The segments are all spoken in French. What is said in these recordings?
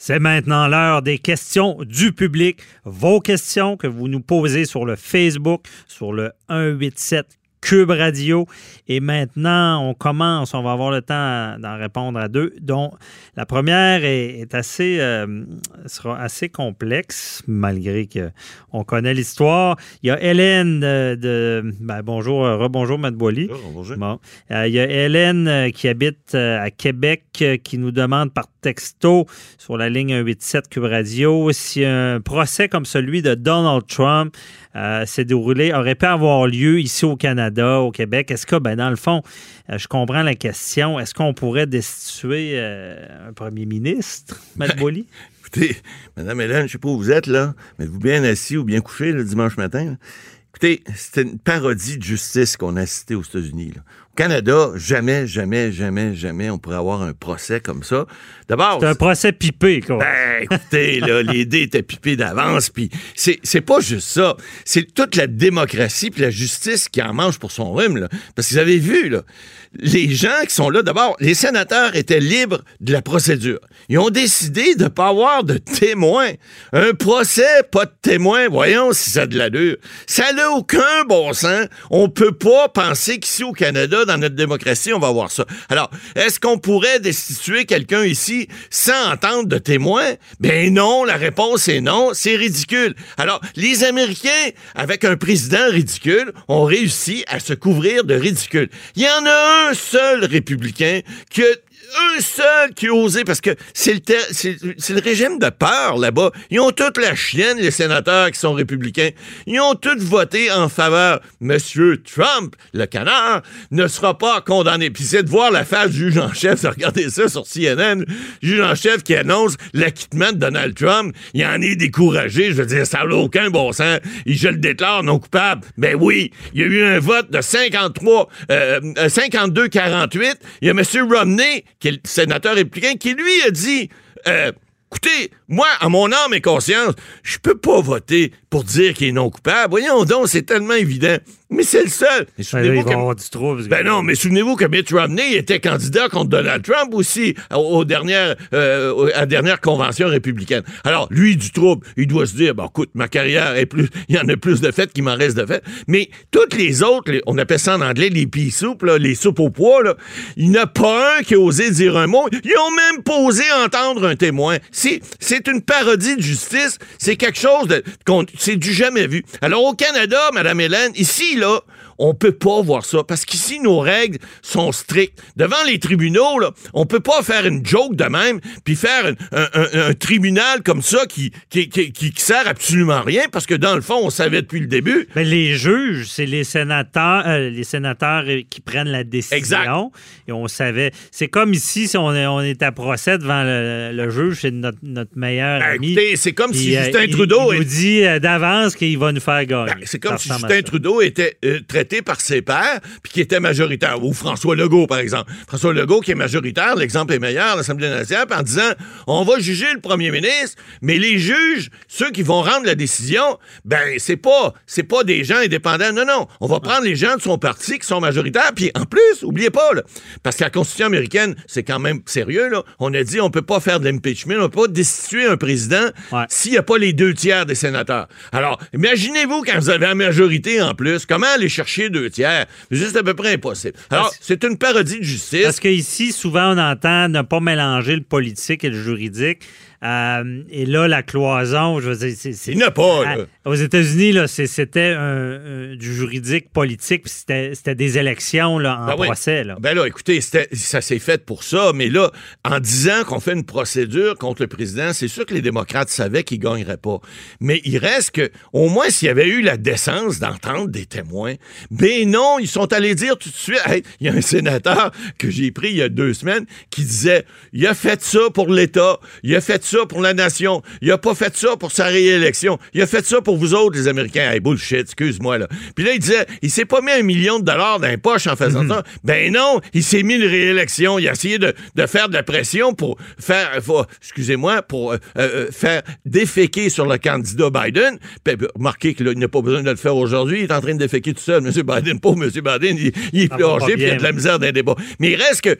C'est maintenant l'heure des questions du public. Vos questions que vous nous posez sur le Facebook, sur le 187 Cube Radio. Et maintenant, on commence. On va avoir le temps d'en répondre à deux. dont la première est, assez, euh, sera assez complexe, malgré qu'on connaît l'histoire. Il y a Hélène de. Ben, bonjour, euh, rebonjour, Matt Boily. Bonjour. Bon. Euh, il y a Hélène qui habite à Québec qui nous demande par texto sur la ligne 187 Cube Radio si un procès comme celui de Donald Trump s'est déroulé, aurait pu avoir lieu ici au Canada, au Québec? Est-ce que, ben, dans le fond, je comprends la question, est-ce qu'on pourrait destituer un premier ministre, Matt Boily? Écoutez, Madame Hélène, je ne sais pas où vous êtes, là, mais vous bien assis ou bien couché le dimanche matin? Écoutez, c'était une parodie de justice qu'on a cité aux États-Unis. Canada, jamais, jamais, jamais, jamais on pourrait avoir un procès comme ça. D'abord. C'est un procès pipé, quoi. Ben, écoutez, là, les dés étaient pipés d'avance, puis c'est, c'est pas juste ça. C'est toute la démocratie puis la justice qui en mange pour son rhume, là. Parce que vous avez vu, là, les gens qui sont là, d'abord, les sénateurs étaient libres de la procédure. Ils ont décidé de ne pas avoir de témoins. Un procès, pas de témoins. Voyons si ça a de l'allure. Ça n'a aucun bon sens. On peut pas penser qu'ici au Canada, dans notre démocratie, on va avoir ça. Alors, est-ce qu'on pourrait destituer quelqu'un ici sans entendre de témoins? Ben non, la réponse est non. C'est ridicule. Alors, les Américains, avec un président ridicule, ont réussi à se couvrir de ridicule. Il y en a un seul républicain qui un seul qui osé, parce que c'est le, le régime de peur là-bas. Ils ont toute la chienne, les sénateurs qui sont républicains. Ils ont tous voté en faveur. Monsieur Trump, le canard, ne sera pas condamné. Puis c'est de voir la face du juge en chef, de regarder ça sur CNN, juge en chef qui annonce l'acquittement de Donald Trump. Il en est découragé. Je veux dire, ça n'a aucun bon sens. Il, je le déclare non coupable. Ben oui, il y a eu un vote de 53, 52-48. Euh, il y a Monsieur Romney qui est le sénateur républicain, qui lui a dit euh, Écoutez, moi, à mon âme et conscience, je peux pas voter pour dire qu'il est non coupable. Voyons donc, c'est tellement évident. Mais c'est le seul. ben non, mais souvenez-vous que Mitt Romney était candidat contre Donald Trump aussi aux, dernières, euh, à la dernière convention républicaine. Alors, lui, du trouble, il doit se dire, bon, écoute, ma carrière est plus, il y en a plus de fait qu'il m'en reste de fait. Mais toutes les autres, on appelle ça en anglais les pea soupes, les soupes au poids, là, il n'y en a pas un qui a osé dire un mot. Ils ont même pas osé entendre un témoin. C'est, c'est une parodie de justice. C'est quelque chose de, c'est du jamais vu. Alors, au Canada, Madame Hélène, ici, là, on peut pas voir ça parce qu'ici, nos règles sont strictes. Devant les tribunaux, là, on peut pas faire une joke de même puis faire un, tribunal comme ça qui qui, qui, sert absolument rien parce que dans le fond, on savait depuis le début. Mais les juges, c'est les sénateurs, euh, les sénateurs qui prennent la décision. Exact. Et on savait. C'est comme ici, si on est, on est à procès devant le, juge, c'est notre, notre meilleur ben, ami. C'est comme si euh, Justin Trudeau. Il, nous dit euh, d'avance qu'il va nous faire gagner. Ben, c'est comme si Justin Trudeau était traité par ses pairs, puis qui était majoritaire. Ou François Legault, par exemple. François Legault, qui est majoritaire, l'exemple est meilleur l'Assemblée nationale, en disant on va juger le premier ministre, mais les juges, ceux qui vont rendre la décision, ben, c'est pas, c'est pas des gens indépendants. Non, non. On va prendre les gens de son parti qui sont majoritaires, puis en plus, oubliez pas, là, parce que la Constitution américaine, c'est quand même sérieux, là. On a dit on peut pas faire de l'impeachment, on peut pas destituer un président s'il n'y a pas les deux tiers des sénateurs. Alors, imaginez-vous quand vous avez la majorité en plus, comment aller chercher deux tiers. C'est juste à peu près impossible. Alors, c'est une parodie de justice. Parce qu'ici, souvent, on entend ne pas mélanger le politique et le juridique. Euh, et là, la cloison, je veux dire, c'est. Il n'y a pas, là. Aux États-Unis, là, c'était du juridique politique, c'était des élections là, en ben procès. Là. Ben là, écoutez, ça s'est fait pour ça, mais là, en disant qu'on fait une procédure contre le président, c'est sûr que les démocrates savaient qu'ils ne gagneraient pas. Mais il reste que, au moins, s'il y avait eu la décence d'entendre des témoins, ben non, ils sont allés dire tout de suite. Il y a un sénateur que j'ai pris il y a deux semaines qui disait il a fait ça pour l'État, il a fait ça pour la nation. Il a pas fait ça pour sa réélection. Il a fait ça pour vous autres, les Américains. Hey, bullshit, excuse-moi, là. Puis là, il disait, il s'est pas mis un million de dollars dans les poches en faisant mhm. ça. Ben non, il s'est mis une réélection. Il a essayé de, faire de la pression pour faire, excusez-moi, pour euh, euh, faire déféquer sur le candidat Biden. Puis, remarquez qu'il n'a pas besoin de le faire aujourd'hui. Il est en train de déféquer tout seul. Biden, pauvre M. Biden, il, est plongé, puis il y a de la misère dans les débats. Mais il reste que,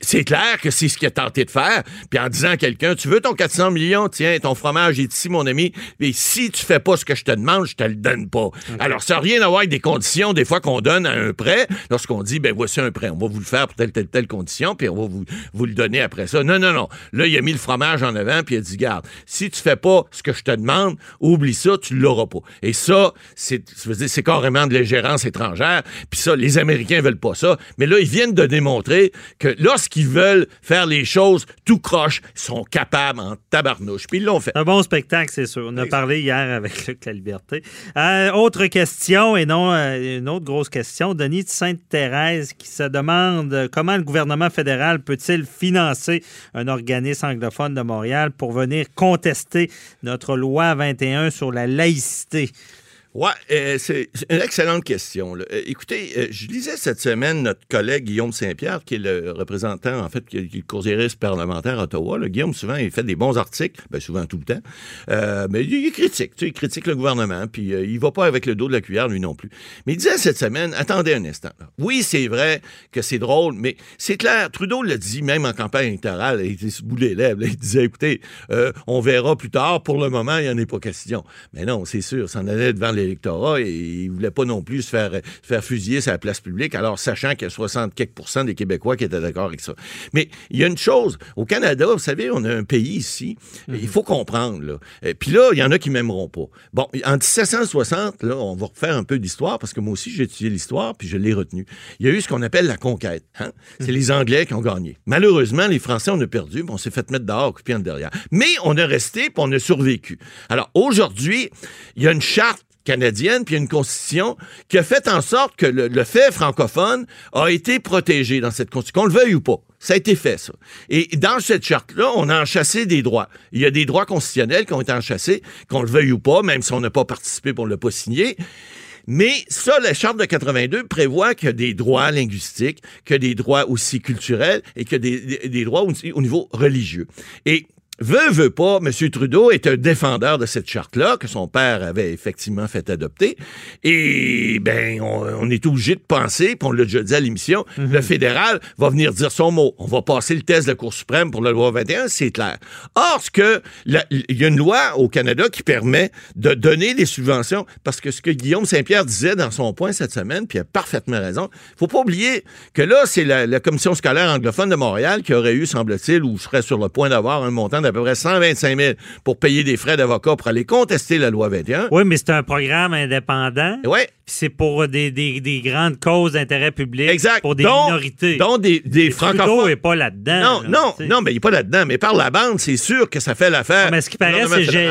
c'est clair que c'est ce qu'il a tenté de faire. Puis en disant à quelqu'un, tu veux ton ton 400 millions, tiens, ton fromage est ici, mon ami, et si tu fais pas ce que je te demande, je te le donne pas. Alors, ça n'a rien à voir avec des conditions, des fois, qu'on donne à un prêt, lorsqu'on dit, ben voici un prêt, on va vous le faire pour telle, telle, telle condition, puis on va vous, vous le donner après ça. Non, non, non. Là, il a mis le fromage en avant, puis il a dit, garde, si tu fais pas ce que je te demande, oublie ça, tu l'auras pas. Et ça, c'est carrément de l'ingérence étrangère, puis ça, les Américains veulent pas ça, mais là, ils viennent de démontrer que lorsqu'ils veulent faire les choses tout croche, ils sont capables en tabarnouche, puis ils l'ont fait. Un bon spectacle, c'est sûr. On a parlé hier avec Luc La Liberté. Euh, autre question, et non euh, une autre grosse question. Denis de Sainte-Thérèse qui se demande comment le gouvernement fédéral peut-il financer un organisme anglophone de Montréal pour venir contester notre loi 21 sur la laïcité? Ouais, euh, c'est une excellente question. Euh, écoutez, euh, je lisais cette semaine notre collègue Guillaume Saint-Pierre, qui est le représentant, en fait, qui est le parlementaire à Ottawa. Guillaume, souvent, il fait des bons articles, ben, souvent tout le temps, mais il, critique, tu sais, il critique le gouvernement, puis il va pas avec le dos de la cuillère, lui non plus. Mais il disait cette semaine, attendez un instant. Oui, c'est vrai que c'est drôle, mais c'est clair, Trudeau l'a dit, même en campagne électorale, il était sous des lèvres, il disait, écoutez, on verra plus tard, pour le moment, il n'y en est pas question. Mais non, c'est sûr, ça en allait devant les l'électorat et il voulait pas non plus se faire, faire fusiller sa place publique, alors sachant qu'il y a 60 quelques des Québécois qui étaient d'accord avec ça. Mais il y a une chose, au Canada, vous savez, on a un pays ici, il mhm. faut comprendre, là. Euh, puis là, il y en a qui m'aimeront pas. Bon, en 1760, là, on va refaire un peu d'histoire, parce que moi aussi, j'ai étudié l'histoire, puis je l'ai retenu. Il y a eu ce qu'on appelle la conquête. Hein. C'est mhm. les Anglais qui ont gagné. Malheureusement, les Français, on a perdu, puis on s'est fait mettre dehors, occupé en derrière. Mais on a resté, puis on a survécu. Alors, aujourd'hui, il y a une charte canadienne, puis une constitution qui a fait en sorte que le, fait francophone a été protégé dans cette constitution, qu'on le veuille ou pas. Ça a été fait, ça. Et dans cette charte-là, on a enchassé des droits. Il y a des droits constitutionnels qui ont été enchassés, qu'on le veuille ou pas, même si on n'a pas participé, on ne pas signé. Mais ça, la Charte de 82 prévoit qu'il y a des droits linguistiques, qu'il y a des droits aussi culturels et qu'il y a des, des droits aussi au niveau religieux. Et veut, veut pas, M. Trudeau est un défendeur de cette charte-là, que son père avait effectivement fait adopter. Et, ben, on, est obligé de penser, puis on l'a déjà dit à l'émission, mhm. le fédéral va venir dire son mot. On va passer le test de la Cour suprême pour la loi 21, c'est clair. Or, ce que, il y a une loi au Canada qui permet de donner des subventions, parce que ce que Guillaume Saint-Pierre disait dans son point cette semaine, puis il a parfaitement raison, faut pas oublier que là, c'est la, la Commission scolaire anglophone de Montréal qui aurait eu, semble-t-il, ou serait sur le point d'avoir un montant d'à peu près 125 000 pour payer des frais d'avocat pour aller contester la loi 21. Oui, mais c'est un programme indépendant. Oui. C'est pour des, des, grandes causes d'intérêt public. Exact. Pour des minorités. Donc, des, des francophones. n'est pas là-dedans. Non, non, non, mais il n'est pas là-dedans. Mais par la bande, c'est sûr que ça fait l'affaire. Mais ce qui paraît,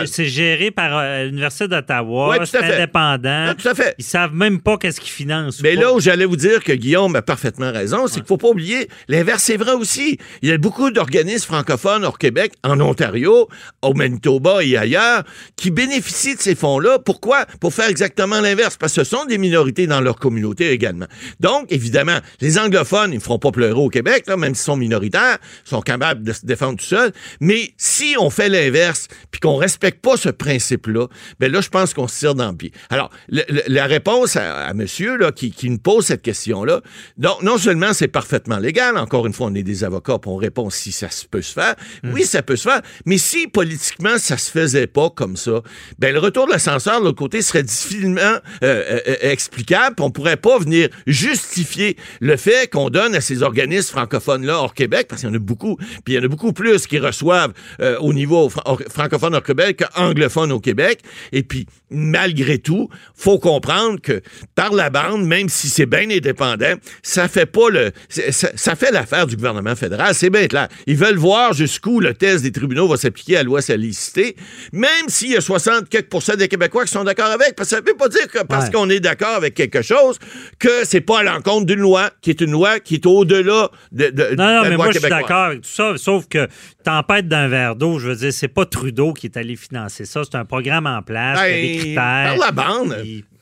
c'est géré par euh, l'Université d'Ottawa. Oui, c'est indépendant. tout à fait. Ils savent même pas qu'est-ce qu'ils financent. Mais là où j'allais vous dire que Guillaume a parfaitement raison, c'est qu'il faut pas oublier, l'inverse c'est vrai aussi. Il y a beaucoup d'organismes francophones hors Québec, en Ontario, au Manitoba et ailleurs, qui bénéficient de ces fonds-là. Pourquoi? Pour faire exactement l'inverse. Parce que ce sont des minorités dans leur communauté également. Donc, évidemment, les anglophones, ils ne feront pas pleurer au Québec, là, même s'ils sont minoritaires, sont capables de se défendre tout seuls. Mais si on fait l'inverse, puis qu'on respecte pas ce principe-là, ben là, je pense qu'on se tire dans le pied. Alors, la réponse à, monsieur là, qui, qui nous pose cette question-là, donc, non seulement c'est parfaitement légal, encore une fois, on est des avocats, puis on répond si ça peut se faire. Mmh. Oui, ça peut se faire. Mais si politiquement ça se faisait pas comme ça, ben le retour de l'ascenseur de l'autre côté serait difficilement euh, euh, euh, explicable. On pourrait pas venir justifier le fait qu'on donne à ces organismes francophones là hors Québec, parce qu'il y en a beaucoup, puis il y en a beaucoup plus qui reçoivent au niveau francophone hors Québec qu'anglophone au Québec. Et puis malgré tout, faut comprendre que par la bande, même si c'est bien indépendant, ça fait pas le, ça, ça fait l'affaire du gouvernement fédéral. C'est bien clair. Ils veulent voir jusqu'où le test des tribunaux va s'appliquer à loi salicité, même s'il y a 60 quelques des Québécois qui sont d'accord avec. Parce que ça ne veut pas dire que parce qu'on est d'accord avec quelque chose, que c'est pas à l'encontre d'une loi, qui est une loi qui est au-delà de, de, non, non, mais moi, je suis d'accord avec tout ça, sauf que tempête d'un verre d'eau, je veux dire, c'est pas Trudeau qui est allé financer ça. C'est un programme en place, ben, des critères. Par la bande.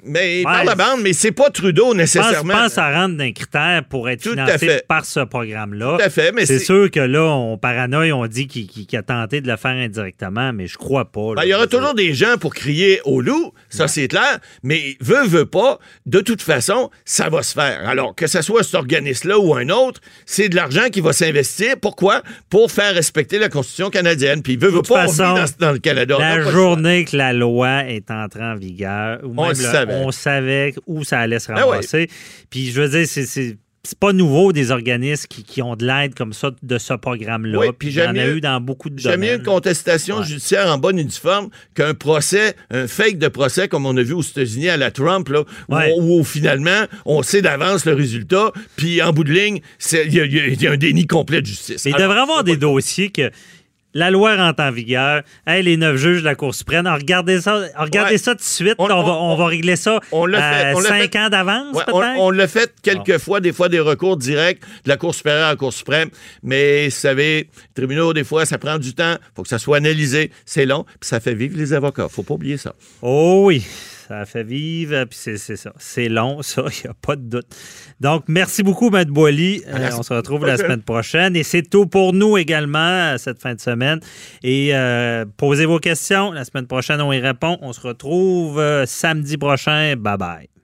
Mais Ouais, par la bande, mais c'est pas Trudeau nécessairement. je pense que ça rentre d'un critère pour être Tout financé par ce programme-là. Tout à fait, mais C'est c'est- sûr que là, on paranoïe, on dit qu'il a tenté de le faire indirectement, mais je crois pas. Ben, il y aura toujours des gens pour crier au loup, ça c'est clair, mais veut, veut pas, de toute façon, ça va se faire. Alors, que ce soit cet organisme-là ou un autre, c'est de l'argent qui va s'investir. Pourquoi? Pour faire respecter la Constitution canadienne. Puis, veut, veut pas, on vit façon, dans, dans le Canada. La journée que la loi est entrée en vigueur, ou On même le- savait. on savait où ça allait se Ben ramasser. Puis je veux dire, c'est- c'est pas nouveau des organismes qui, qui ont de l'aide comme ça de ce programme-là. Oui, puis puis il y en j'aime a mieux- eu dans beaucoup de domaines. une contestation Ouais. judiciaire en bonne et due forme qu'un procès, un fake de procès comme on a vu aux États-Unis à la Trump, là, où, Ouais. où, finalement on sait d'avance le résultat, puis en bout de ligne, il y, y a- y un déni complet de justice. Mais il devrait avoir des dossiers que la loi rentre en vigueur. Hey, les neuf juges de la Cour suprême, regardez ça, regardez Ouais. ça tout de suite. On- On, va, on- va régler ça on fait, euh, l'a cinq fait. ans d'avance, Ouais, on, peut-être? on l'a fait quelques fois, des fois des recours directs de la Cour supérieure à la Cour suprême, mais vous savez, les tribunaux, des fois, ça prend du temps, faut que ça soit analysé, c'est long, puis ça fait vivre les avocats, faut pas oublier ça. Oh oui, ça fait vivre, puis c'est ça. C'est long, ça, il n'y a pas de doute. Donc, merci beaucoup, Matt Boily. Euh, on se retrouve la semaine prochaine. Et c'est tout pour nous également euh, cette fin de semaine. Et euh, posez vos questions. La semaine prochaine, on y répond. On se retrouve euh, samedi prochain. Bye bye.